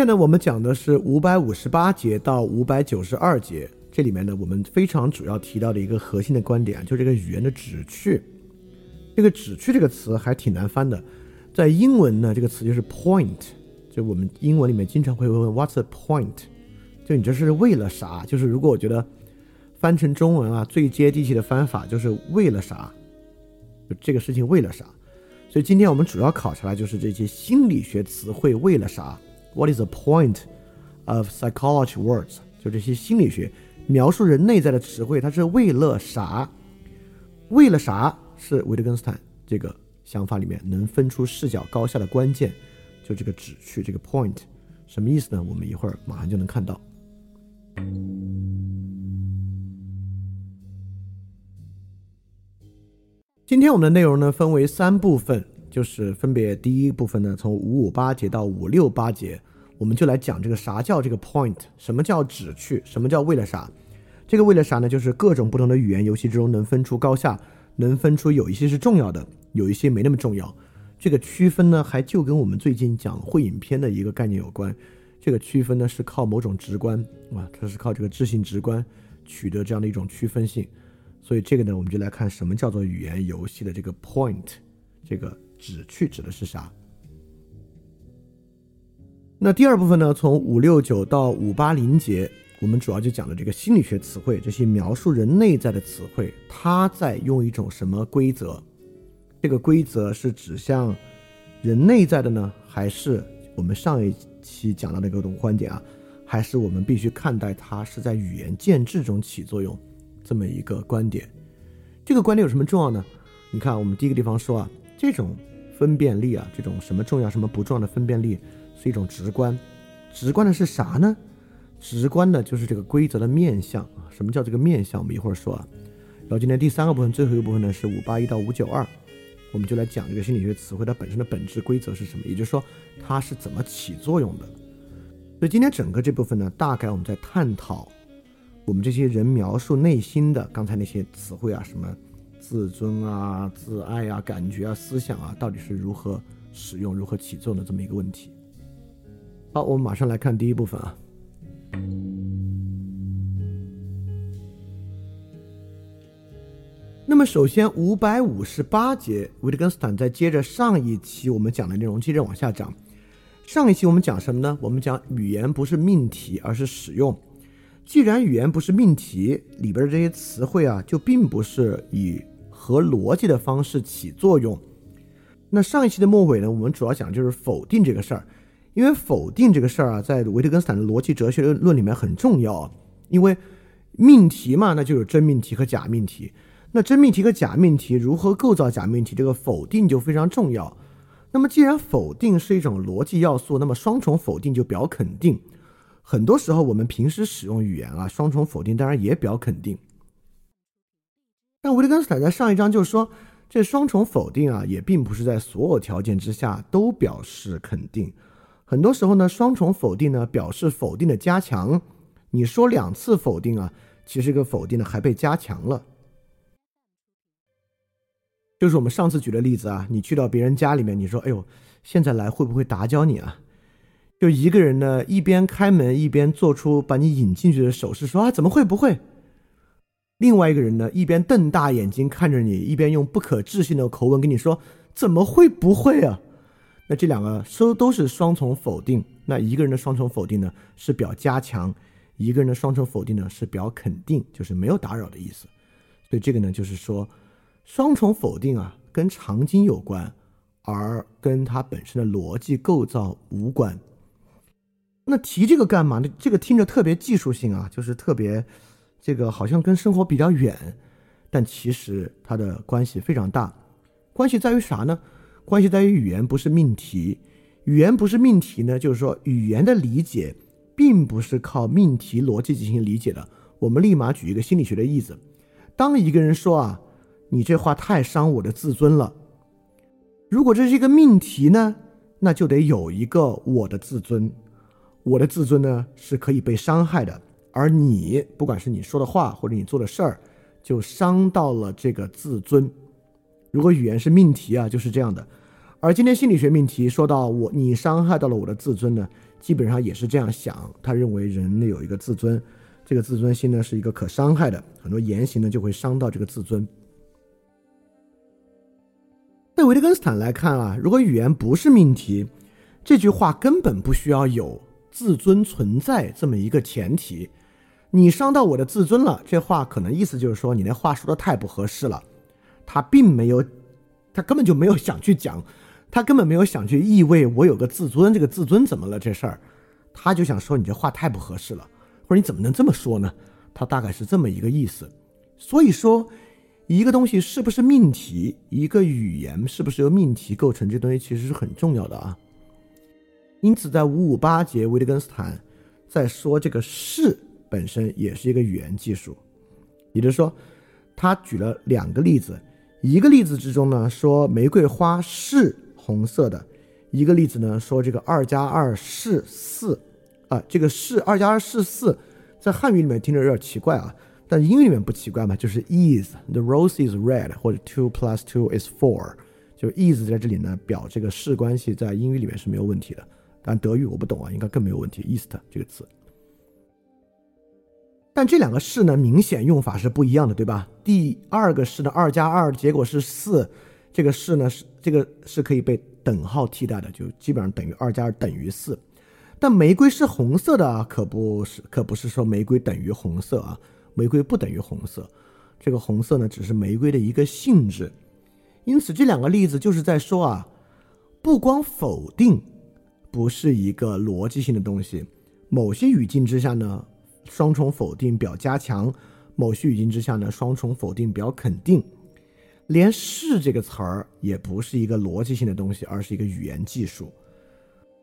今天呢，我们讲的是五百五十八节到五百九十二节，这里面呢，我们非常主要提到的一个核心的观点，就是这个语言的旨趣。这个旨趣这个词还挺难翻的，在英文呢，这个词就是 point，就我们英文里面经常会问 What's the point？就你这是为了啥？就是如果我觉得翻成中文啊，最接地气的翻法就是为了啥？就这个事情为了啥？所以今天我们主要考察的就是这些心理学词汇为了啥？What is the point of psychology words？就这些心理学描述人内在的词汇，它是为了啥？为了啥是维特根斯坦这个想法里面能分出视角高下的关键？就这个旨趣，这个 point 什么意思呢？我们一会儿马上就能看到。今天我们的内容呢，分为三部分。就是分别第一部分呢，从五五八节到五六八节，我们就来讲这个啥叫这个 point，什么叫旨趣，什么叫为了啥？这个为了啥呢？就是各种不同的语言游戏之中能分出高下，能分出有一些是重要的，有一些没那么重要。这个区分呢，还就跟我们最近讲会影片的一个概念有关。这个区分呢，是靠某种直观啊，它是靠这个智性直观取得这样的一种区分性。所以这个呢，我们就来看什么叫做语言游戏的这个 point，这个。指去指的是啥？那第二部分呢？从五六九到五八零节，我们主要就讲了这个心理学词汇，这些描述人内在的词汇，它在用一种什么规则？这个规则是指向人内在的呢，还是我们上一期讲到的各种观点啊？还是我们必须看待它是在语言建制中起作用这么一个观点？这个观点有什么重要呢？你看，我们第一个地方说啊，这种。分辨力啊，这种什么重要什么不重要的分辨力，是一种直观。直观的是啥呢？直观的就是这个规则的面相啊。什么叫这个面相？我们一会儿说啊。然后今天第三个部分，最后一个部分呢是五八一到五九二，我们就来讲这个心理学词汇它本身的本质规则是什么，也就是说它是怎么起作用的。所以今天整个这部分呢，大概我们在探讨我们这些人描述内心的刚才那些词汇啊什么。自尊啊，自爱啊，感觉啊，思想啊，到底是如何使用、如何起作用的这么一个问题。好，我们马上来看第一部分啊。那么，首先五百五十八节，维特根斯坦在接着上一期我们讲的内容，接着往下讲。上一期我们讲什么呢？我们讲语言不是命题，而是使用。既然语言不是命题，里边的这些词汇啊，就并不是以和逻辑的方式起作用。那上一期的末尾呢，我们主要讲就是否定这个事儿，因为否定这个事儿啊，在维特根斯坦的逻辑哲学论里面很重要。因为命题嘛，那就有真命题和假命题。那真命题和假命题如何构造假命题，这个否定就非常重要。那么既然否定是一种逻辑要素，那么双重否定就表肯定。很多时候我们平时使用语言啊，双重否定当然也表肯定。但维特根斯坦在上一章就说，这双重否定啊，也并不是在所有条件之下都表示肯定。很多时候呢，双重否定呢表示否定的加强。你说两次否定啊，其实这个否定呢还被加强了。就是我们上次举的例子啊，你去到别人家里面，你说：“哎呦，现在来会不会打搅你啊？”就一个人呢，一边开门一边做出把你引进去的手势，说：“啊，怎么会不会？”另外一个人呢，一边瞪大眼睛看着你，一边用不可置信的口吻跟你说：“怎么会不会啊？”那这两个说都是双重否定。那一个人的双重否定呢，是表加强；一个人的双重否定呢，是表肯定，就是没有打扰的意思。所以这个呢，就是说，双重否定啊，跟场景有关，而跟它本身的逻辑构造无关。那提这个干嘛？呢？这个听着特别技术性啊，就是特别。这个好像跟生活比较远，但其实它的关系非常大。关系在于啥呢？关系在于语言不是命题。语言不是命题呢，就是说语言的理解并不是靠命题逻辑进行理解的。我们立马举一个心理学的例子：当一个人说啊，你这话太伤我的自尊了。如果这是一个命题呢，那就得有一个我的自尊。我的自尊呢是可以被伤害的。而你，不管是你说的话或者你做的事儿，就伤到了这个自尊。如果语言是命题啊，就是这样的。而今天心理学命题说到我，你伤害到了我的自尊呢，基本上也是这样想。他认为人类有一个自尊，这个自尊心呢是一个可伤害的，很多言行呢就会伤到这个自尊。在维特根斯坦来看啊，如果语言不是命题，这句话根本不需要有自尊存在这么一个前提。你伤到我的自尊了，这话可能意思就是说你那话说的太不合适了。他并没有，他根本就没有想去讲，他根本没有想去意味我有个自尊，这个自尊怎么了这事儿，他就想说你这话太不合适了，或者你怎么能这么说呢？他大概是这么一个意思。所以说。一个东西是不是命题？一个语言是不是由命题构成？这东西其实是很重要的啊。因此，在五五八节，维特根斯坦在说这个“是”本身也是一个语言技术，也就是说，他举了两个例子。一个例子之中呢，说玫瑰花是红色的；一个例子呢，说这个二加二是四。啊，这个“是”二加二是四，在汉语里面听着有点奇怪啊。但英语里面不奇怪嘛，就是 is，the rose is red，或者 two plus two is four，就 is 在这里呢表这个是关系，在英语里面是没有问题的。但德语我不懂啊，应该更没有问题。ist 这个词，但这两个式呢，明显用法是不一样的，对吧？第二个式呢，二加二结果是四，这个式呢是这个是可以被等号替代的，就基本上等于二加二等于四。但玫瑰是红色的啊，可不是，可不是说玫瑰等于红色啊。玫瑰不等于红色，这个红色呢，只是玫瑰的一个性质。因此，这两个例子就是在说啊，不光否定不是一个逻辑性的东西，某些语境之下呢，双重否定表加强；某些语境之下呢，双重否定表肯定。连“是”这个词儿也不是一个逻辑性的东西，而是一个语言技术。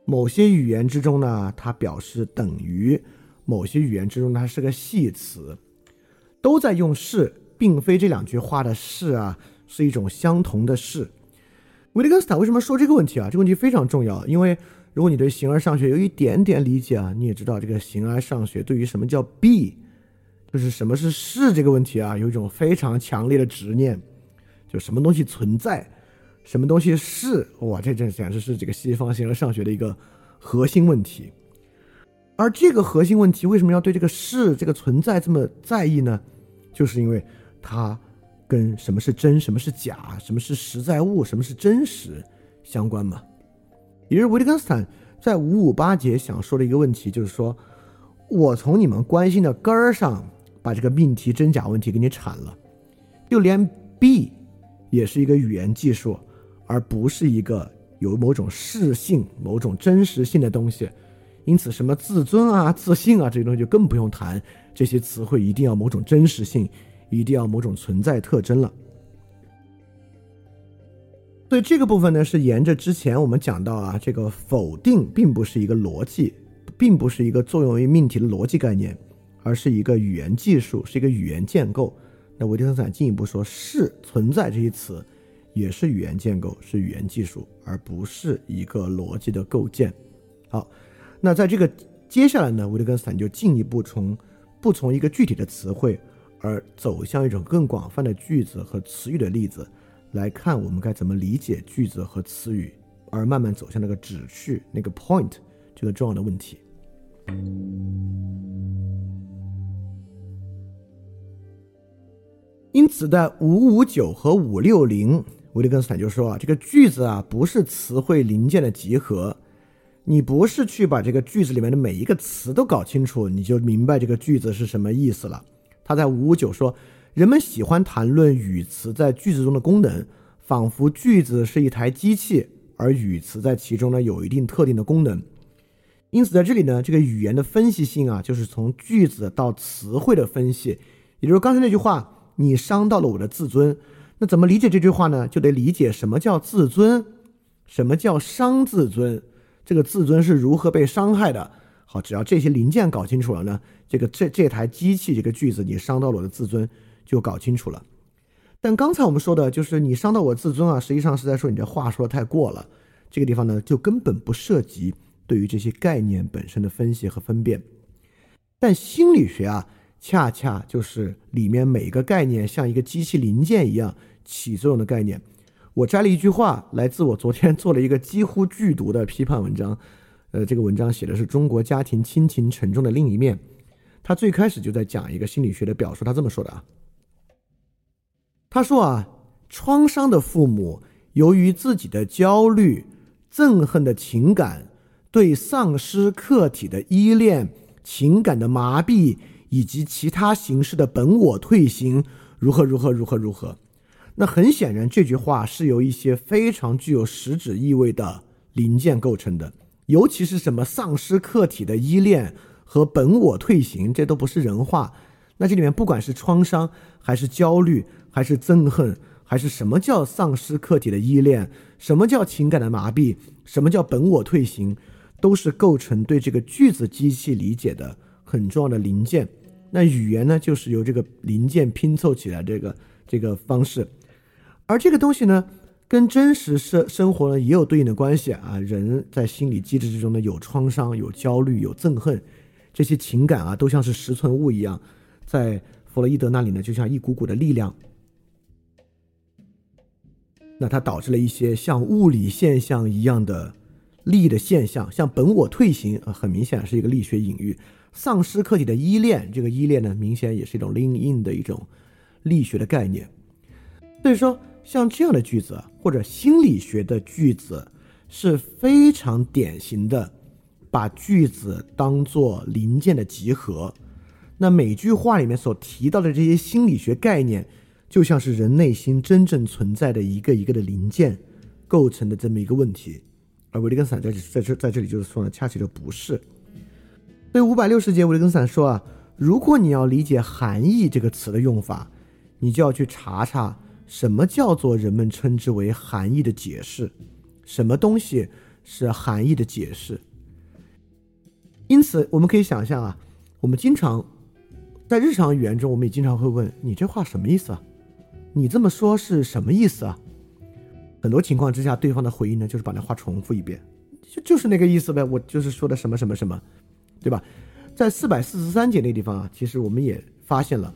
某些语言之中呢，它表示等于；某些语言之中，它是个系词。都在用是，并非这两句话的是啊，是一种相同的是。维特根斯坦为什么说这个问题啊？这个问题非常重要，因为如果你对形而上学有一点点理解啊，你也知道这个形而上学对于什么叫 be，就是什么是是这个问题啊，有一种非常强烈的执念，就什么东西存在，什么东西是，哇，这这简直是这个西方形而上学的一个核心问题。而这个核心问题为什么要对这个是这个存在这么在意呢？就是因为它跟什么是真、什么是假、什么是实在物、什么是真实相关嘛。也就是维特根斯坦在五五八节想说的一个问题，就是说我从你们关心的根儿上把这个命题真假问题给你铲了，就连 B 也是一个语言技术，而不是一个有某种事性、某种真实性的东西。因此，什么自尊啊、自信啊这些东西就更不用谈。这些词汇一定要某种真实性，一定要某种存在特征了。所以这个部分呢，是沿着之前我们讲到啊，这个否定并不是一个逻辑，并不是一个作用于命题的逻辑概念，而是一个语言技术，是一个语言建构。那维特根斯坦进一步说，是存在这些词也是语言建构，是语言技术，而不是一个逻辑的构建。好。那在这个接下来呢，维特根斯坦就进一步从不从一个具体的词汇，而走向一种更广泛的句子和词语的例子来看，我们该怎么理解句子和词语，而慢慢走向那个旨趣、那个 point 这个重要的问题。因此，在五五九和五六零，维特根斯坦就说啊，这个句子啊不是词汇零件的集合。你不是去把这个句子里面的每一个词都搞清楚，你就明白这个句子是什么意思了。他在五五九说，人们喜欢谈论语词在句子中的功能，仿佛句子是一台机器，而语词在其中呢有一定特定的功能。因此，在这里呢，这个语言的分析性啊，就是从句子到词汇的分析。也就是刚才那句话，你伤到了我的自尊。那怎么理解这句话呢？就得理解什么叫自尊，什么叫伤自尊。这个自尊是如何被伤害的？好，只要这些零件搞清楚了呢，这个这这台机器这个句子你伤到了我的自尊就搞清楚了。但刚才我们说的就是你伤到我自尊啊，实际上是在说你这话说的太过了。这个地方呢，就根本不涉及对于这些概念本身的分析和分辨。但心理学啊，恰恰就是里面每一个概念像一个机器零件一样起作用的概念。我摘了一句话，来自我昨天做了一个几乎剧毒的批判文章，呃，这个文章写的是中国家庭亲情沉重的另一面。他最开始就在讲一个心理学的表述，他这么说的啊，他说啊，创伤的父母由于自己的焦虑、憎恨的情感、对丧失客体的依恋、情感的麻痹以及其他形式的本我退行，如何如何如何如何。那很显然，这句话是由一些非常具有实质意味的零件构成的。尤其是什么丧失客体的依恋和本我退行，这都不是人话。那这里面不管是创伤，还是焦虑，还是憎恨，还是什么叫丧失客体的依恋，什么叫情感的麻痹，什么叫本我退行，都是构成对这个句子机器理解的很重要的零件。那语言呢，就是由这个零件拼凑起来这个这个方式，而这个东西呢。跟真实生生活呢也有对应的关系啊，人在心理机制之中呢有创伤、有焦虑、有憎恨，这些情感啊都像是实存物一样，在弗洛伊德那里呢就像一股股的力量，那它导致了一些像物理现象一样的力的现象，像本我退行啊，很明显是一个力学隐喻，丧失客体的依恋，这个依恋呢明显也是一种 lean in 的一种力学的概念，所以说。像这样的句子或者心理学的句子是非常典型的，把句子当做零件的集合。那每句话里面所提到的这些心理学概念，就像是人内心真正存在的一个一个的零件构成的这么一个问题。而维特根斯坦在在这在这里就是说呢，恰恰就不是。所以五百六十节，维特根斯坦说啊，如果你要理解含义这个词的用法，你就要去查查。什么叫做人们称之为含义的解释？什么东西是含义的解释？因此，我们可以想象啊，我们经常在日常语言中，我们也经常会问你这话什么意思啊？你这么说是什么意思啊？很多情况之下，对方的回应呢，就是把那话重复一遍，就就是那个意思呗。我就是说的什么什么什么，对吧？在四百四十三节那地方啊，其实我们也发现了。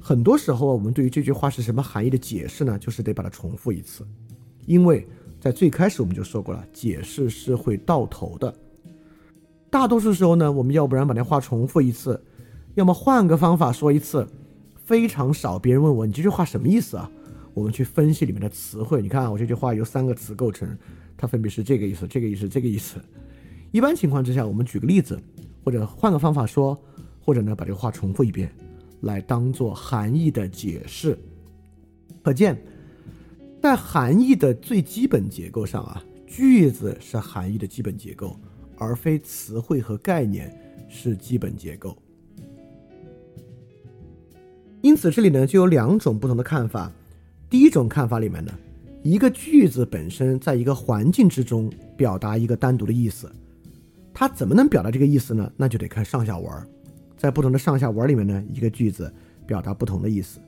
很多时候啊，我们对于这句话是什么含义的解释呢？就是得把它重复一次，因为在最开始我们就说过了，解释是会到头的。大多数时候呢，我们要不然把那话重复一次，要么换个方法说一次。非常少，别人问我你这句话什么意思啊？我们去分析里面的词汇。你看，我这句话由三个词构成，它分别是这个意思、这个意思、这个意思。一般情况之下，我们举个例子，或者换个方法说，或者呢把这个话重复一遍。来当做含义的解释，可见，在含义的最基本结构上啊，句子是含义的基本结构，而非词汇和概念是基本结构。因此，这里呢就有两种不同的看法。第一种看法里面呢，一个句子本身在一个环境之中表达一个单独的意思，它怎么能表达这个意思呢？那就得看上下文。在不同的上下文里面呢，一个句子表达不同的意思。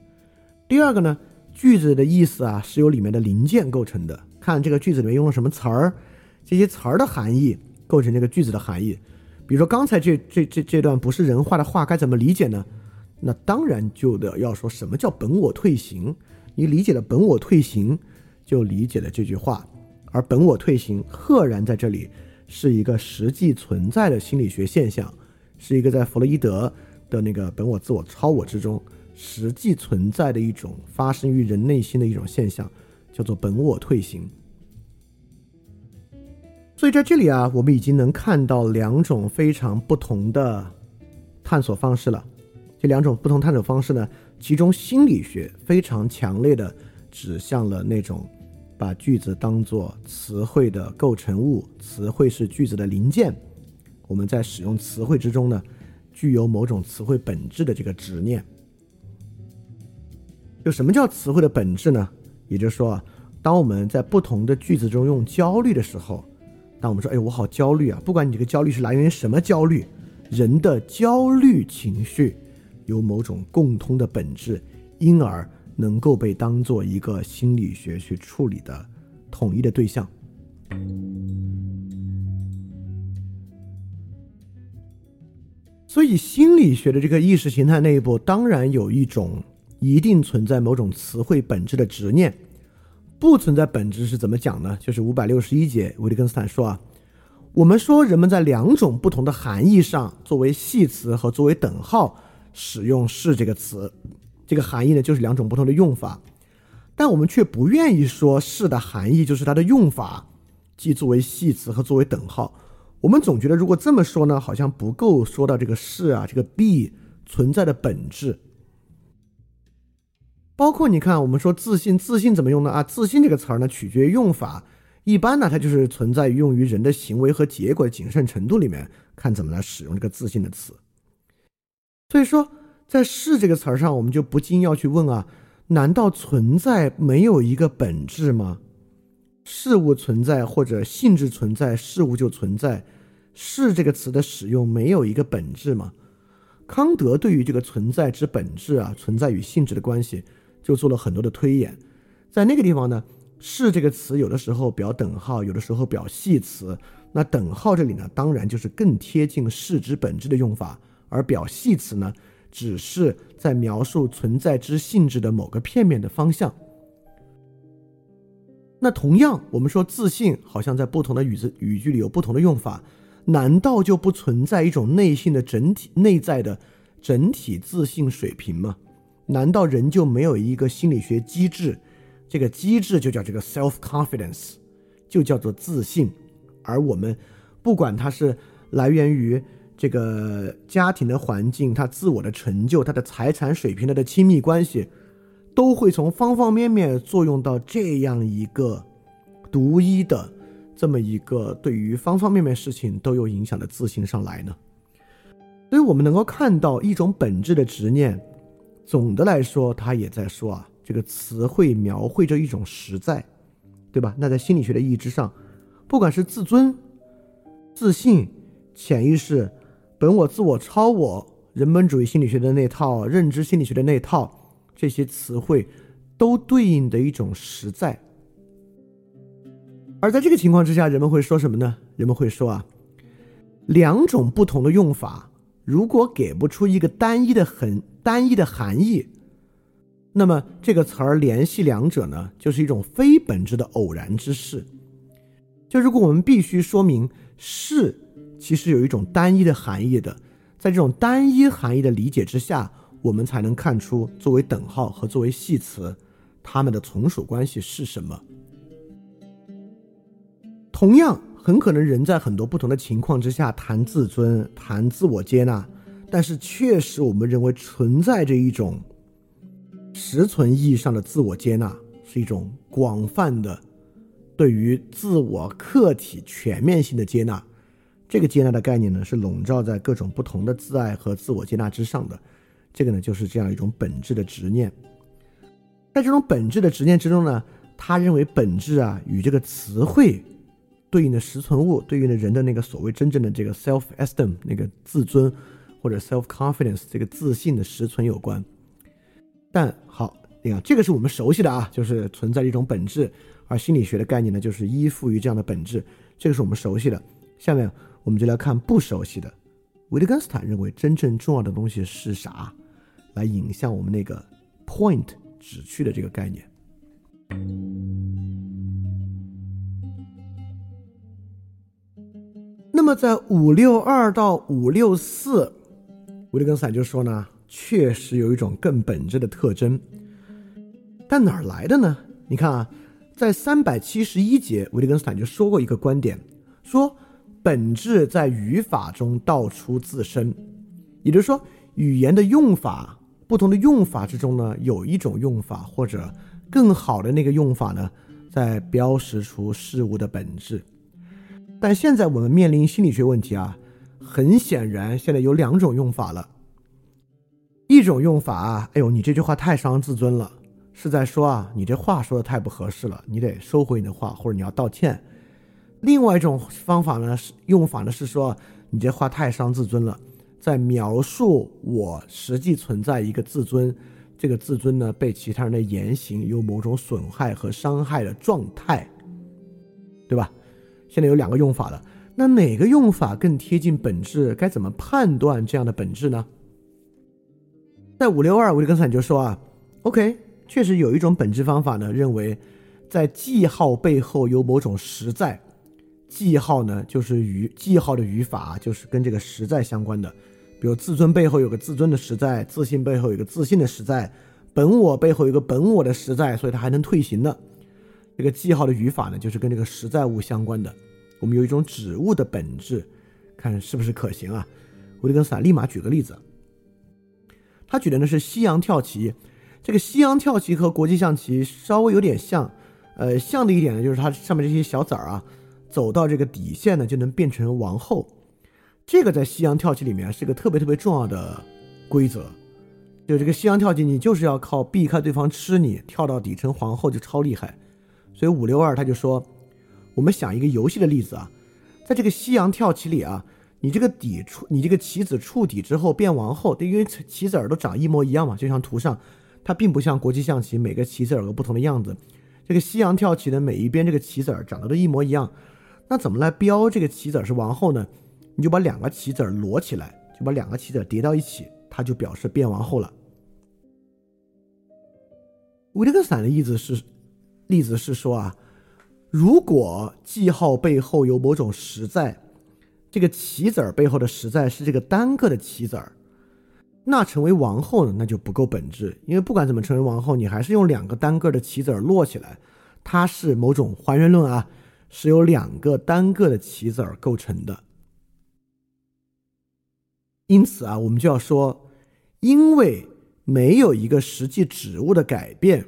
第二个呢，句子的意思啊是由里面的零件构成的，看这个句子里面用了什么词儿，这些词儿的含义构成这个句子的含义。比如说刚才这这这这段不是人话的话该怎么理解呢？那当然就得要说什么叫本我退行。你理解了本我退行，就理解了这句话。而本我退行赫然在这里是一个实际存在的心理学现象。是一个在弗洛伊德的那个本我、自我、超我之中实际存在的一种发生于人内心的一种现象，叫做本我退行。所以在这里啊，我们已经能看到两种非常不同的探索方式了。这两种不同探索方式呢，其中心理学非常强烈的指向了那种把句子当做词汇的构成物，词汇是句子的零件。我们在使用词汇之中呢，具有某种词汇本质的这个执念。就什么叫词汇的本质呢？也就是说啊，当我们在不同的句子中用焦虑的时候，当我们说“哎，我好焦虑啊”，不管你这个焦虑是来源于什么焦虑，人的焦虑情绪有某种共通的本质，因而能够被当做一个心理学去处理的统一的对象。所以，心理学的这个意识形态内部，当然有一种一定存在某种词汇本质的执念。不存在本质是怎么讲呢？就是五百六十一节，维特根斯坦说啊，我们说人们在两种不同的含义上，作为系词和作为等号使用“是”这个词，这个含义呢就是两种不同的用法。但我们却不愿意说“是”的含义就是它的用法，即作为系词和作为等号。我们总觉得如果这么说呢，好像不够说到这个“是”啊，这个 “be” 存在的本质。包括你看，我们说自信，自信怎么用呢？啊，自信这个词儿呢，取决于用法。一般呢，它就是存在于用于人的行为和结果的谨慎程度里面，看怎么来使用这个自信的词。所以说，在“是”这个词儿上，我们就不禁要去问啊：难道存在没有一个本质吗？事物存在或者性质存在，事物就存在。“是”这个词的使用没有一个本质吗？康德对于这个存在之本质啊，存在与性质的关系，就做了很多的推演。在那个地方呢？是这个词，有的时候表等号，有的时候表系词。那等号这里呢，当然就是更贴近是之本质的用法，而表系词呢，只是在描述存在之性质的某个片面的方向。那同样，我们说自信好像在不同的语字语句里有不同的用法，难道就不存在一种内心的整体内在的整体自信水平吗？难道人就没有一个心理学机制？这个机制就叫这个 self confidence，就叫做自信。而我们不管它是来源于这个家庭的环境、他自我的成就、他的财产水平、他的亲密关系，都会从方方面面作用到这样一个独一的这么一个对于方方面面事情都有影响的自信上来呢？所以我们能够看到一种本质的执念。总的来说，他也在说啊。这个词汇描绘着一种实在，对吧？那在心理学的意义之上，不管是自尊、自信、潜意识、本我、自我、超我、人本主义心理学的那套、认知心理学的那套，这些词汇都对应的一种实在。而在这个情况之下，人们会说什么呢？人们会说啊，两种不同的用法，如果给不出一个单一的很单一的含义。那么这个词儿联系两者呢，就是一种非本质的偶然之事。就如果我们必须说明是其实有一种单一的含义的，在这种单一含义的理解之下，我们才能看出作为等号和作为系词，它们的从属关系是什么。同样，很可能人在很多不同的情况之下谈自尊、谈自我接纳，但是确实我们认为存在着一种。实存意义上的自我接纳是一种广泛的对于自我客体全面性的接纳。这个接纳的概念呢，是笼罩在各种不同的自爱和自我接纳之上的。这个呢，就是这样一种本质的执念。在这种本质的执念之中呢，他认为本质啊与这个词汇对应的实存物、对应的人的那个所谓真正的这个 self esteem 那个自尊或者 self confidence 这个自信的实存有关。但好，你看，这个是我们熟悉的啊，就是存在一种本质，而心理学的概念呢，就是依附于这样的本质，这个是我们熟悉的。下面我们就来看不熟悉的。维特根斯坦认为真正重要的东西是啥？来引向我们那个 point 指去的这个概念。那么在五六二到五六四，维特根斯坦就说呢。确实有一种更本质的特征，但哪儿来的呢？你看啊，在三百七十一节，维特根斯坦就说过一个观点，说本质在语法中道出自身，也就是说，语言的用法，不同的用法之中呢，有一种用法或者更好的那个用法呢，在标识出事物的本质。但现在我们面临心理学问题啊，很显然，现在有两种用法了。一种用法啊，哎呦，你这句话太伤自尊了，是在说啊，你这话说的太不合适了，你得收回你的话，或者你要道歉。另外一种方法呢，是用法呢是说，你这话太伤自尊了，在描述我实际存在一个自尊，这个自尊呢被其他人的言行有某种损害和伤害的状态，对吧？现在有两个用法了，那哪个用法更贴近本质？该怎么判断这样的本质呢？在五六二，维特根斯坦就说啊，OK，确实有一种本质方法呢，认为在记号背后有某种实在，记号呢，就是语记号的语法就是跟这个实在相关的，比如自尊背后有个自尊的实在，自信背后有个自信的实在，本我背后有个本我的实在，所以它还能退行呢。这个记号的语法呢，就是跟这个实在物相关的。我们有一种指物的本质，看是不是可行啊？维特根斯坦立马举个例子，他举的呢是西洋跳棋。这个西洋跳棋和国际象棋稍微有点像，呃，像的一点呢，就是它上面这些小子儿啊，走到这个底线呢，就能变成王后。这个在西洋跳棋里面是个特别特别重要的规则。就这个西洋跳棋，你就是要靠避开对方吃你，跳到底成皇后就超厉害。所以五六二他就说，我们想一个游戏的例子啊，在这个西洋跳棋里啊，你这个底触，你这个棋子触底之后变王后，因为棋子儿都长一模一样嘛，就像图上。它并不像国际象棋，每个棋子有个不同的样子。这个西洋跳棋的每一边这个棋子儿长得都一模一样。那怎么来标这个棋子是王后呢？你就把两个棋子摞起来，就把两个棋子叠到一起，它就表示变王后了。维特根斯坦的意思是，例子是说啊，如果记号背后有某种实在，这个棋子儿背后的实在是这个单个的棋子儿。那成为王后呢？那就不够本质，因为不管怎么成为王后，你还是用两个单个的棋子儿摞起来，它是某种还原论啊，是由两个单个的棋子儿构成的。因此啊，我们就要说，因为没有一个实际指物的改变，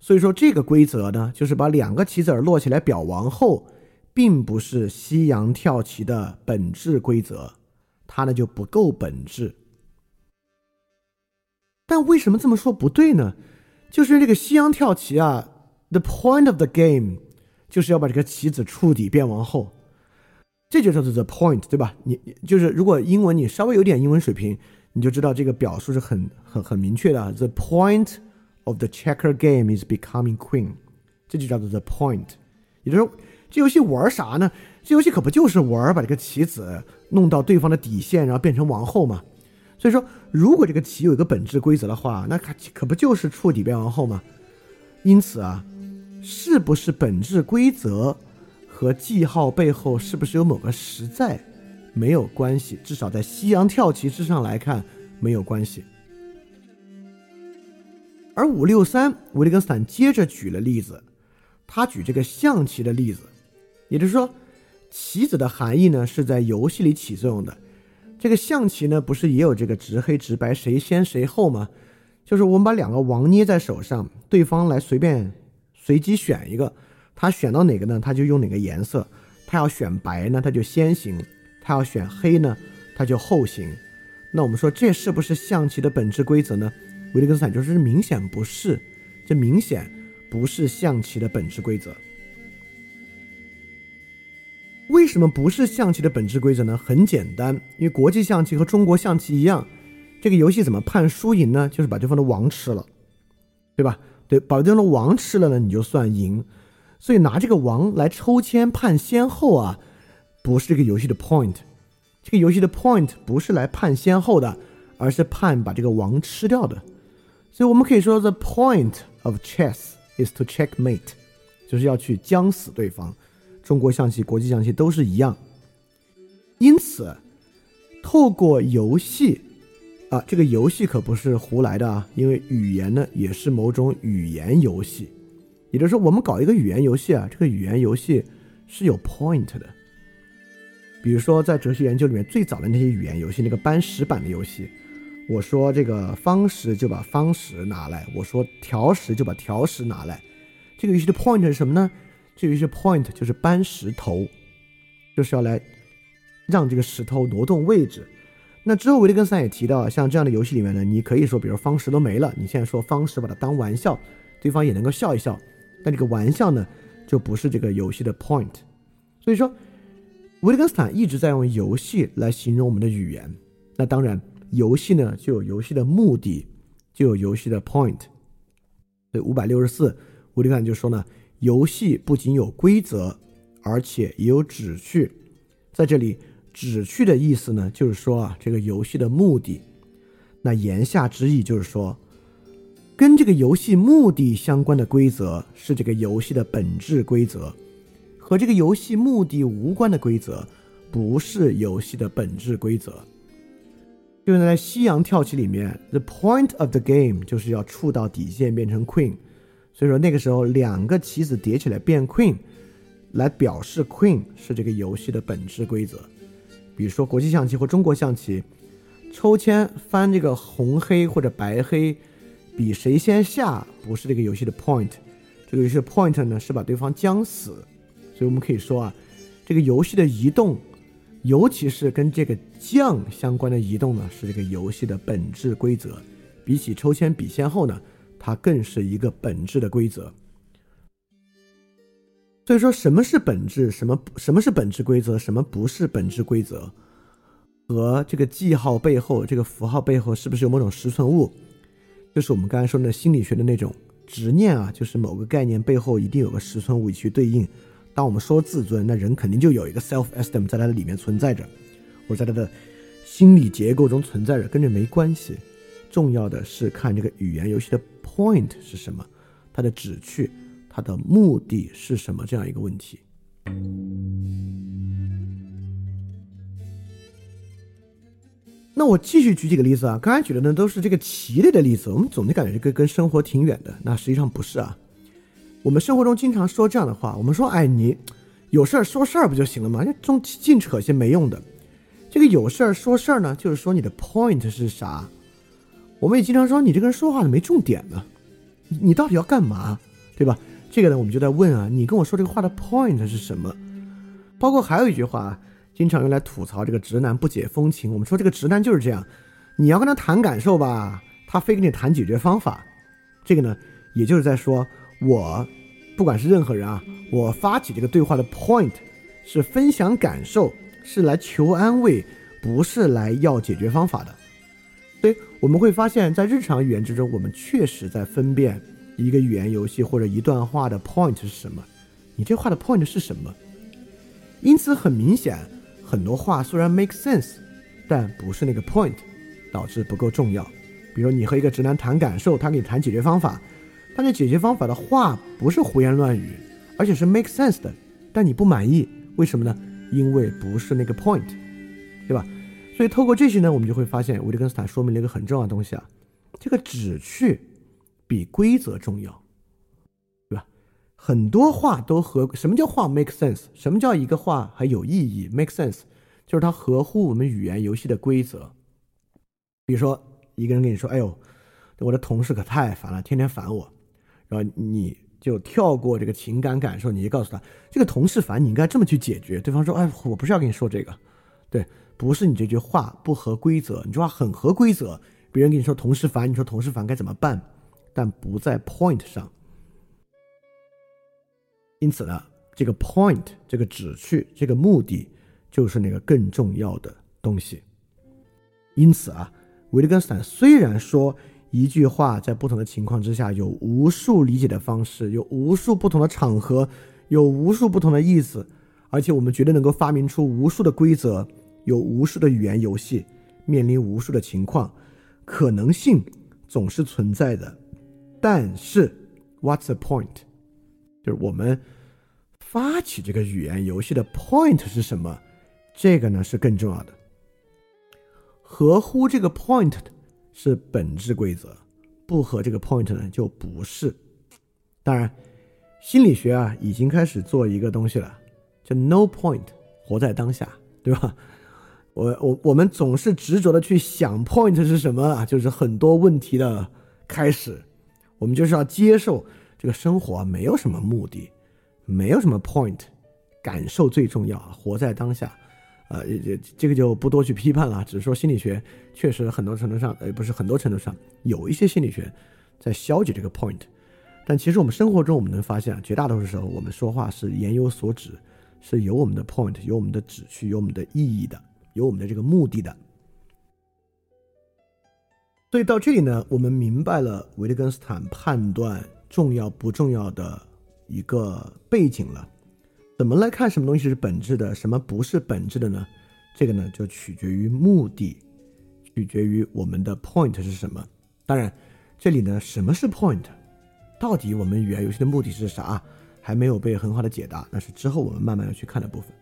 所以说这个规则呢，就是把两个棋子儿摞起来表王后，并不是西洋跳棋的本质规则，它呢就不够本质。但为什么这么说不对呢？就是这个西洋跳棋啊，the point of the game 就是要把这个棋子触底变王后，这就叫做 the point，对吧？你就是如果英文你稍微有点英文水平，你就知道这个表述是很很很明确的。The point of the checker game is becoming queen，这就叫做 the point。也就是说，这游戏玩啥呢？这游戏可不就是玩把这个棋子弄到对方的底线，然后变成王后吗？所以说，如果这个棋有一个本质规则的话，那可可不就是触底变王后吗？因此啊，是不是本质规则和记号背后是不是有某个实在没有关系？至少在西洋跳棋之上来看没有关系。而五六三，维特根斯坦接着举了例子，他举这个象棋的例子，也就是说，棋子的含义呢是在游戏里起作用的。这个象棋呢，不是也有这个直黑直白，谁先谁后吗？就是我们把两个王捏在手上，对方来随便随机选一个，他选到哪个呢，他就用哪个颜色。他要选白呢，他就先行；他要选黑呢，他就后行。那我们说这是不是象棋的本质规则呢？维特根斯坦就是明显不是，这明显不是象棋的本质规则。为什么不是象棋的本质规则呢？很简单，因为国际象棋和中国象棋一样，这个游戏怎么判输赢呢？就是把对方的王吃了，对吧？对，把对方的王吃了呢，你就算赢。所以拿这个王来抽签判先后啊，不是这个游戏的 point。这个游戏的 point 不是来判先后的，而是判把这个王吃掉的。所以我们可以说，the point of chess is to checkmate，就是要去将死对方。中国象棋、国际象棋都是一样，因此，透过游戏，啊，这个游戏可不是胡来的啊，因为语言呢也是某种语言游戏，也就是说，我们搞一个语言游戏啊，这个语言游戏是有 point 的。比如说，在哲学研究里面最早的那些语言游戏，那个搬石板的游戏，我说这个方石就把方石拿来，我说条石就把条石拿来，这个游戏的 point 是什么呢？这有一些 point 就是搬石头，就是要来让这个石头挪动位置。那之后维特根斯坦也提到，像这样的游戏里面呢，你可以说，比如方石都没了，你现在说方石把它当玩笑，对方也能够笑一笑。但这个玩笑呢，就不是这个游戏的 point。所以说，维特根斯坦一直在用游戏来形容我们的语言。那当然，游戏呢就有游戏的目的，就有游戏的 point。所以，五百六十四，维特根斯坦就说呢。游戏不仅有规则，而且也有旨趣。在这里，旨趣的意思呢，就是说啊，这个游戏的目的。那言下之意就是说，跟这个游戏目的相关的规则是这个游戏的本质规则，和这个游戏目的无关的规则，不是游戏的本质规则。就是在西洋跳棋里面，the point of the game 就是要触到底线变成 queen，所以说那个时候两个棋子叠起来变 queen，来表示 queen 是这个游戏的本质规则。比如说国际象棋或中国象棋，抽签翻这个红黑或者白黑，比谁先下不是这个游戏的 point，这个游戏的 point 呢是把对方将死。所以我们可以说啊，这个游戏的移动。尤其是跟这个将相关的移动呢，是这个游戏的本质规则。比起抽签比先后呢，它更是一个本质的规则。所以说，什么是本质？什么什么是本质规则？什么不是本质规则？和这个记号背后，这个符号背后是不是有某种实存物？就是我们刚才说的心理学的那种执念啊，就是某个概念背后一定有个实存物去对应。当我们说自尊，那人肯定就有一个 self esteem 在他的里面存在着，或者在他的心理结构中存在着，跟这没关系。重要的是看这个语言游戏的 point 是什么，它的旨趣，它的目的是什么这样一个问题。那我继续举几个例子啊，刚才举的呢都是这个棋类的例子，我们总的感觉这个跟生活挺远的，那实际上不是啊。我们生活中经常说这样的话，我们说：“哎，你有事儿说事儿不就行了吗？这中净扯些没用的。”这个有事儿说事儿呢，就是说你的 point 是啥？我们也经常说你这个人说话没重点呢，你到底要干嘛？对吧？这个呢，我们就在问啊，你跟我说这个话的 point 是什么？包括还有一句话，经常用来吐槽这个直男不解风情。我们说这个直男就是这样，你要跟他谈感受吧，他非跟你谈解决方法。这个呢，也就是在说。我，不管是任何人啊，我发起这个对话的 point 是分享感受，是来求安慰，不是来要解决方法的。所以我们会发现，在日常语言之中，我们确实在分辨一个语言游戏或者一段话的 point 是什么。你这话的 point 是什么？因此很明显，很多话虽然 make sense，但不是那个 point，导致不够重要。比如你和一个直男谈感受，他给你谈解决方法。他这解决方法的话不是胡言乱语，而且是 make sense 的，但你不满意，为什么呢？因为不是那个 point，对吧？所以透过这些呢，我们就会发现，维特根斯坦说明了一个很重要的东西啊，这个旨趣比规则重要，对吧？很多话都合，什么叫话 make sense？什么叫一个话还有意义 make sense？就是它合乎我们语言游戏的规则。比如说，一个人跟你说：“哎呦，我的同事可太烦了，天天烦我。”然后你就跳过这个情感感受，你就告诉他，这个同事烦，你应该这么去解决。对方说：“哎，我不是要跟你说这个，对，不是你这句话不合规则，你这话很合规则。别人跟你说同事烦，你说同事烦该怎么办？但不在 point 上。因此呢，这个 point，这个旨趣，这个目的，就是那个更重要的东西。因此啊，维特根斯坦虽然说。一句话在不同的情况之下有无数理解的方式，有无数不同的场合，有无数不同的意思，而且我们绝对能够发明出无数的规则，有无数的语言游戏，面临无数的情况，可能性总是存在的。但是，What's the point？就是我们发起这个语言游戏的 point 是什么？这个呢是更重要的。合乎这个 point 的。是本质规则，不合这个 point 呢就不是。当然，心理学啊已经开始做一个东西了，叫 no point，活在当下，对吧？我我我们总是执着的去想 point 是什么啊，就是很多问题的开始。我们就是要接受这个生活没有什么目的，没有什么 point，感受最重要，活在当下。呃，这这个就不多去批判了，只是说心理学确实很多程度上，呃，不是很多程度上有一些心理学在消解这个 point，但其实我们生活中我们能发现，绝大多数时候我们说话是言有所指，是有我们的 point，有我们的旨趣，有我们的意义的，有我们的这个目的的。所以到这里呢，我们明白了维特根斯坦判断重要不重要的一个背景了。怎么来看什么东西是本质的，什么不是本质的呢？这个呢就取决于目的，取决于我们的 point 是什么。当然，这里呢什么是 point？到底我们语言游戏的目的是啥？还没有被很好的解答，那是之后我们慢慢要去看的部分。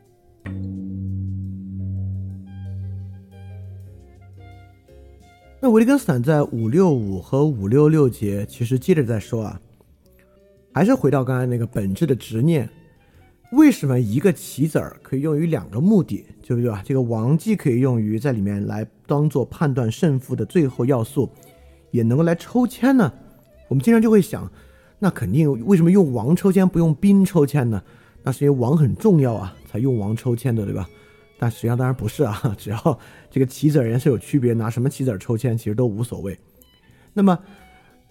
那维利根斯坦在五六五和五六六节其实接着在说啊，还是回到刚才那个本质的执念。为什么一个棋子儿可以用于两个目的，对不对啊？这个王既可以用于在里面来当做判断胜负的最后要素，也能够来抽签呢？我们经常就会想，那肯定为什么用王抽签不用兵抽签呢？那是因为王很重要啊，才用王抽签的，对吧？但实际上当然不是啊，只要这个棋子而言是有区别，拿什么棋子儿抽签其实都无所谓。那么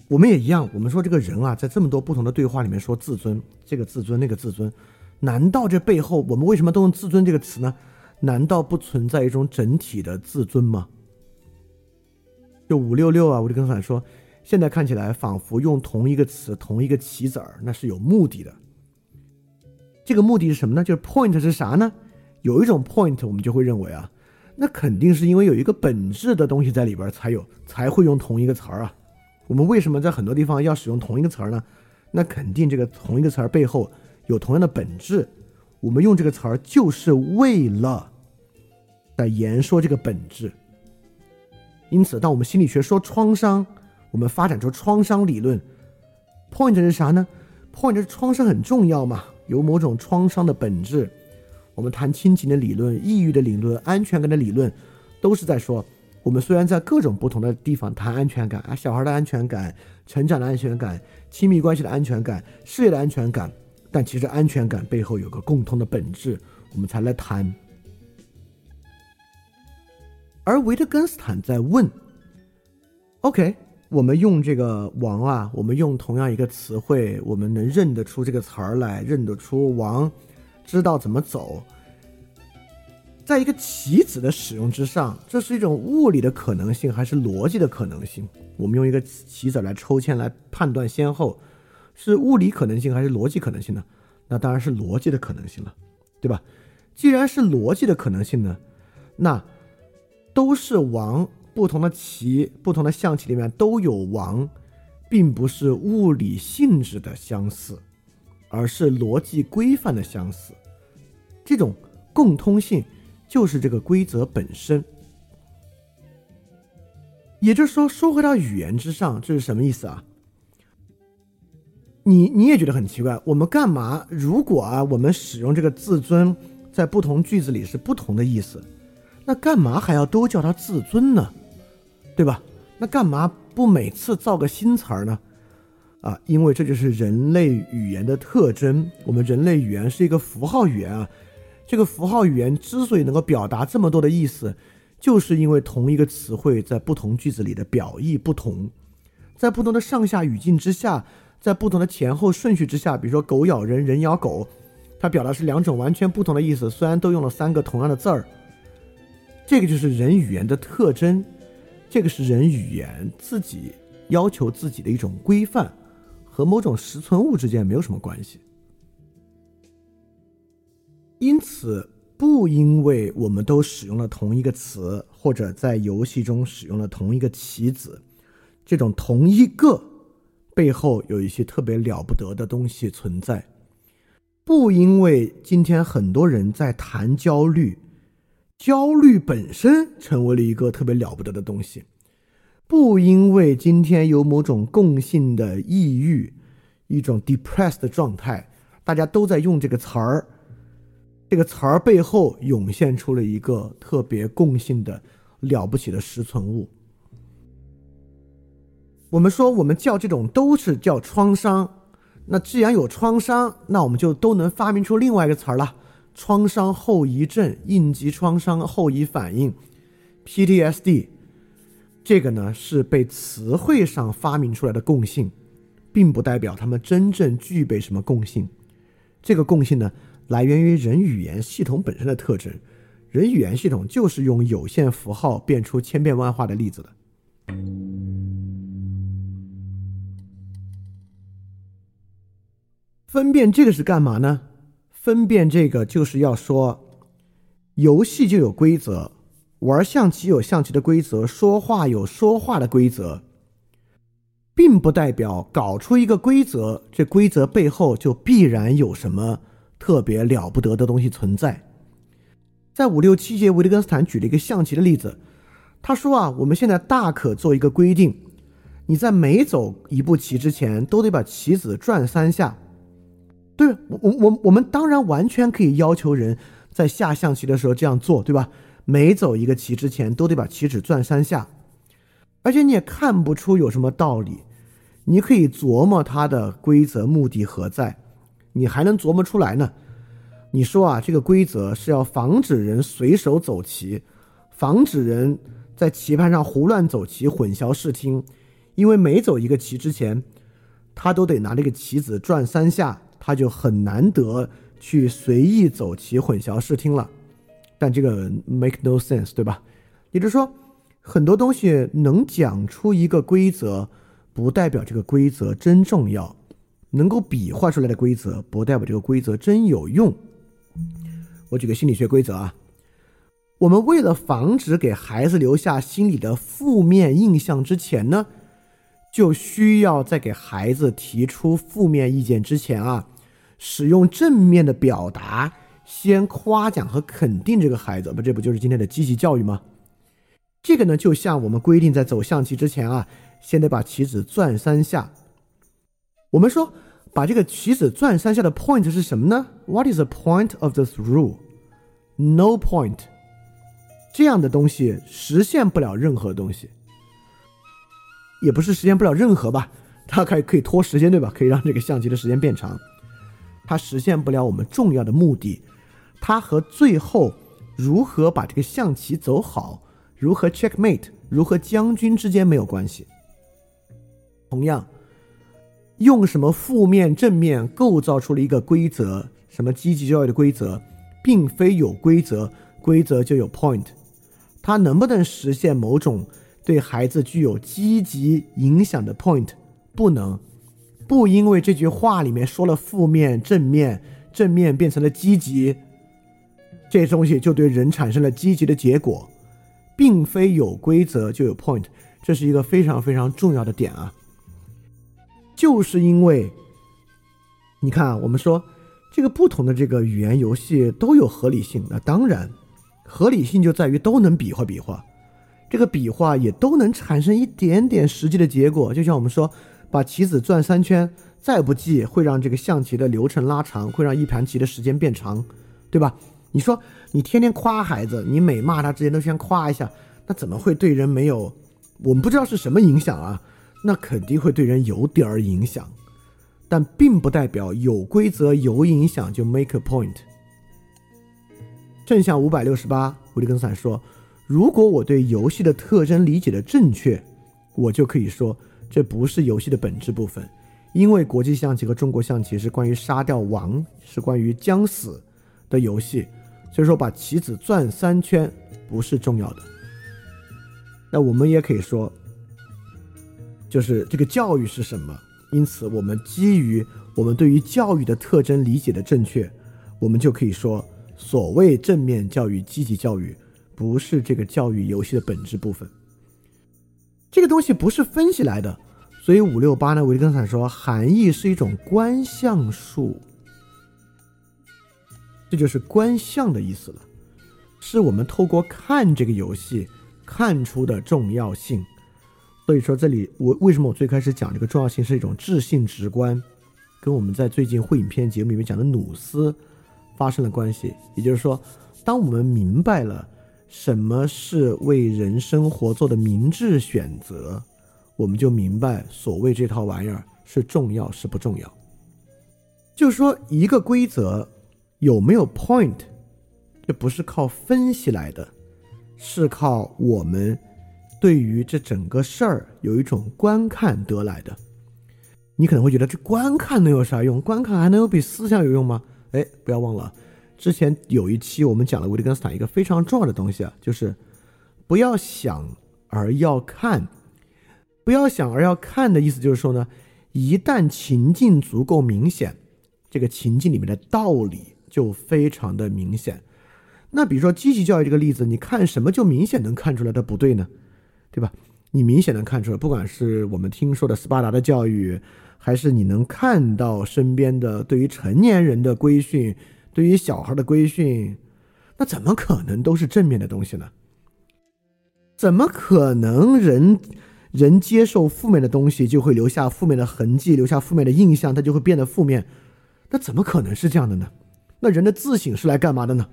我们也一样，我们说这个人啊，在这么多不同的对话里面说自尊，这个自尊那个自尊。难道这背后我们为什么都用“自尊”这个词呢？难道不存在一种整体的自尊吗？就五六六啊，我就跟他说，现在看起来仿佛用同一个词、同一个棋子儿，那是有目的的。这个目的是什么呢？就是 point 是啥呢？有一种 point，我们就会认为啊，那肯定是因为有一个本质的东西在里边才有，才会用同一个词儿啊。我们为什么在很多地方要使用同一个词儿呢？那肯定这个同一个词儿背后。有同样的本质，我们用这个词儿就是为了在言说这个本质。因此，当我们心理学说创伤，我们发展出创伤理论，point 是啥呢？point 是创伤很重要嘛，有某种创伤的本质。我们谈亲情的理论、抑郁的理论、安全感的理论，都是在说，我们虽然在各种不同的地方谈安全感啊，小孩的安全感、成长的安全感、亲密关系的安全感、事业的安全感。但其实安全感背后有个共通的本质，我们才来谈。而维特根斯坦在问：“OK，我们用这个王啊，我们用同样一个词汇，我们能认得出这个词儿来，认得出王，知道怎么走。在一个棋子的使用之上，这是一种物理的可能性还是逻辑的可能性？我们用一个棋子来抽签来判断先后。”是物理可能性还是逻辑可能性呢？那当然是逻辑的可能性了，对吧？既然是逻辑的可能性呢，那都是王，不同的棋、不同的象棋里面都有王，并不是物理性质的相似，而是逻辑规范的相似。这种共通性就是这个规则本身。也就是说，说回到语言之上，这是什么意思啊？你你也觉得很奇怪，我们干嘛？如果啊，我们使用这个自尊，在不同句子里是不同的意思，那干嘛还要都叫它自尊呢？对吧？那干嘛不每次造个新词儿呢？啊，因为这就是人类语言的特征。我们人类语言是一个符号语言啊，这个符号语言之所以能够表达这么多的意思，就是因为同一个词汇在不同句子里的表意不同，在不同的上下语境之下。在不同的前后顺序之下，比如说“狗咬人，人咬狗”，它表达是两种完全不同的意思。虽然都用了三个同样的字儿，这个就是人语言的特征，这个是人语言自己要求自己的一种规范，和某种实存物之间没有什么关系。因此，不因为我们都使用了同一个词，或者在游戏中使用了同一个棋子，这种同一个。背后有一些特别了不得的东西存在，不因为今天很多人在谈焦虑，焦虑本身成为了一个特别了不得的东西，不因为今天有某种共性的抑郁，一种 depressed 的状态，大家都在用这个词儿，这个词儿背后涌现出了一个特别共性的了不起的实存物。我们说，我们叫这种都是叫创伤。那既然有创伤，那我们就都能发明出另外一个词儿了：创伤后遗症、应急创伤后遗反应 （PTSD）。这个呢是被词汇上发明出来的共性，并不代表他们真正具备什么共性。这个共性呢，来源于人语言系统本身的特征。人语言系统就是用有限符号变出千变万化的例子的。分辨这个是干嘛呢？分辨这个就是要说，游戏就有规则，玩象棋有象棋的规则，说话有说话的规则。并不代表搞出一个规则，这规则背后就必然有什么特别了不得的东西存在。在五六七节，维特根斯坦举了一个象棋的例子，他说啊，我们现在大可做一个规定，你在每走一步棋之前，都得把棋子转三下。对我，我，我，我们当然完全可以要求人在下象棋的时候这样做，对吧？每走一个棋之前，都得把棋子转三下，而且你也看不出有什么道理，你可以琢磨它的规则目的何在，你还能琢磨出来呢？你说啊，这个规则是要防止人随手走棋，防止人在棋盘上胡乱走棋，混淆视听，因为每走一个棋之前，他都得拿这个棋子转三下，他就很难得去随意走棋，混淆视听了。但这个 make no sense，对吧？也就是说，很多东西能讲出一个规则，不代表这个规则真重要；能够比划出来的规则，不代表这个规则真有用。我举个心理学规则啊，我们为了防止给孩子留下心理的负面印象之前呢，就需要在给孩子提出负面意见之前啊，使用正面的表达。先夸奖和肯定这个孩子，不，这不就是今天的积极教育吗？这个呢，就像我们规定在走象棋之前啊，先得把棋子转三下。我们说，把这个棋子转三下的 point 是什么呢？What is the point of this rule? No point。这样的东西实现不了任何东西，也不是实现不了任何吧？它可以可以拖时间，对吧？可以让这个象棋的时间变长，它实现不了我们重要的目的。它和最后如何把这个象棋走好，如何 checkmate，如何将军之间没有关系。同样，用什么负面正面构造出了一个规则，什么积极教育的规则，并非有规则，规则就有 point。它能不能实现某种对孩子具有积极影响的 point？不能，不因为这句话里面说了负面正面，正面变成了积极。这东西就对人产生了积极的结果，并非有规则就有 point，这是一个非常非常重要的点啊。就是因为，你看啊，我们说这个不同的这个语言游戏都有合理性，那当然，合理性就在于都能比划比划，这个比划也都能产生一点点实际的结果。就像我们说，把棋子转三圈，再不济会让这个象棋的流程拉长，会让一盘棋的时间变长，对吧？你说你天天夸孩子，你每骂他之前都先夸一下，那怎么会对人没有？我们不知道是什么影响啊？那肯定会对人有点儿影响，但并不代表有规则有影响就 make a point。正向五百六十八，维利根斯坦说：“如果我对游戏的特征理解的正确，我就可以说这不是游戏的本质部分，因为国际象棋和中国象棋是关于杀掉王，是关于将死的游戏。”所以说，把棋子转三圈不是重要的。那我们也可以说，就是这个教育是什么？因此，我们基于我们对于教育的特征理解的正确，我们就可以说，所谓正面教育、积极教育，不是这个教育游戏的本质部分。这个东西不是分析来的，所以五六八呢，维根斯坦说，含义是一种观象术。这就是观象的意思了，是我们透过看这个游戏看出的重要性。所以说，这里我为什么我最开始讲这个重要性是一种智性直观，跟我们在最近会影片节目里面讲的努斯发生了关系。也就是说，当我们明白了什么是为人生活做的明智选择，我们就明白所谓这套玩意儿是重要是不重要。就是说，一个规则。有没有 point？这不是靠分析来的，是靠我们对于这整个事儿有一种观看得来的。你可能会觉得这观看能有啥用？观看还能有比思想有用吗？哎，不要忘了，之前有一期我们讲了维特根斯坦一个非常重要的东西啊，就是不要想而要看。不要想而要看的意思就是说呢，一旦情境足够明显，这个情境里面的道理。就非常的明显，那比如说积极教育这个例子，你看什么就明显能看出来它不对呢？对吧？你明显能看出来，不管是我们听说的斯巴达的教育，还是你能看到身边的对于成年人的规训，对于小孩的规训，那怎么可能都是正面的东西呢？怎么可能人人接受负面的东西就会留下负面的痕迹，留下负面的印象，它就会变得负面？那怎么可能是这样的呢？那人的自省是来干嘛的呢？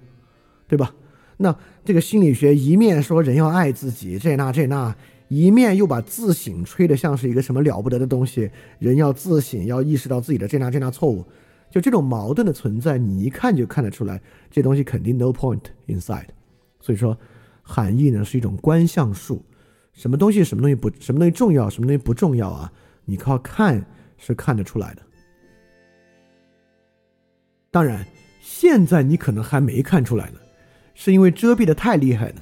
对吧？那这个心理学一面说人要爱自己，这那这那。一面又把自省吹得像是一个什么了不得的东西，人要自省，要意识到自己的这那这那错误，就这种矛盾的存在，你一看就看得出来，这东西肯定 no point inside。所以说，含义呢是一种观象术，什么东西什么东西不什么东西重要，什么东西不重要啊？你靠看是看得出来的。当然，现在你可能还没看出来呢，是因为遮蔽的太厉害了。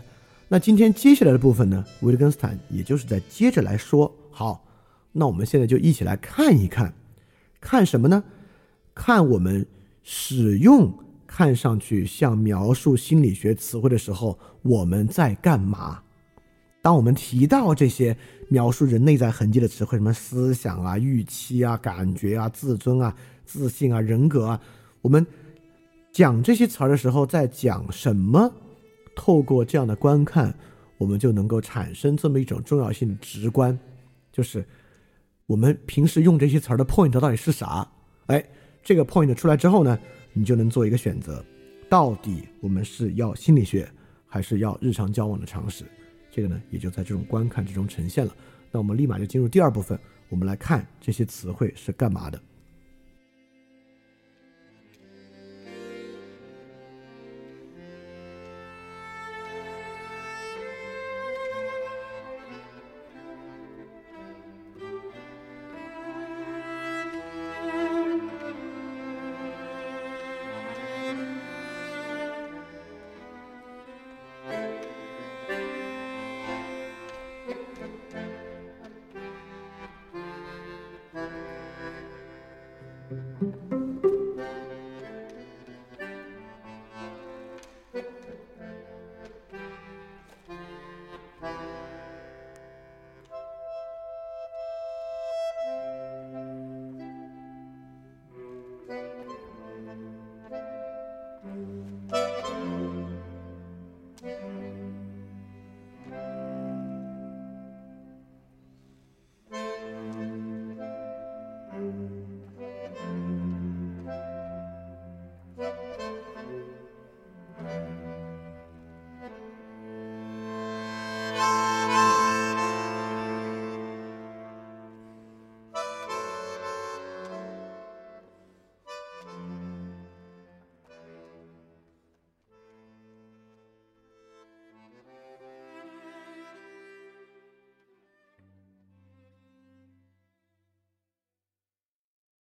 那今天接下来的部分呢，维特根斯坦也就是在接着来说。好，那我们现在就一起来看一看，看什么呢？看我们使用看上去像描述心理学词汇的时候，我们在干嘛？当我们提到这些描述人内在痕迹的词汇，什么思想啊、预期啊、感觉啊、自尊啊、自信啊、人格啊，我们讲这些词儿的时候，在讲什么？透过这样的观看，我们就能够产生这么一种重要性的直观，就是我们平时用这些词儿的 point 到底是啥？哎，这个 point 出来之后呢，你就能做一个选择，到底我们是要心理学，还是要日常交往的常识？这个呢，也就在这种观看之中呈现了。那我们立马就进入第二部分，我们来看这些词汇是干嘛的。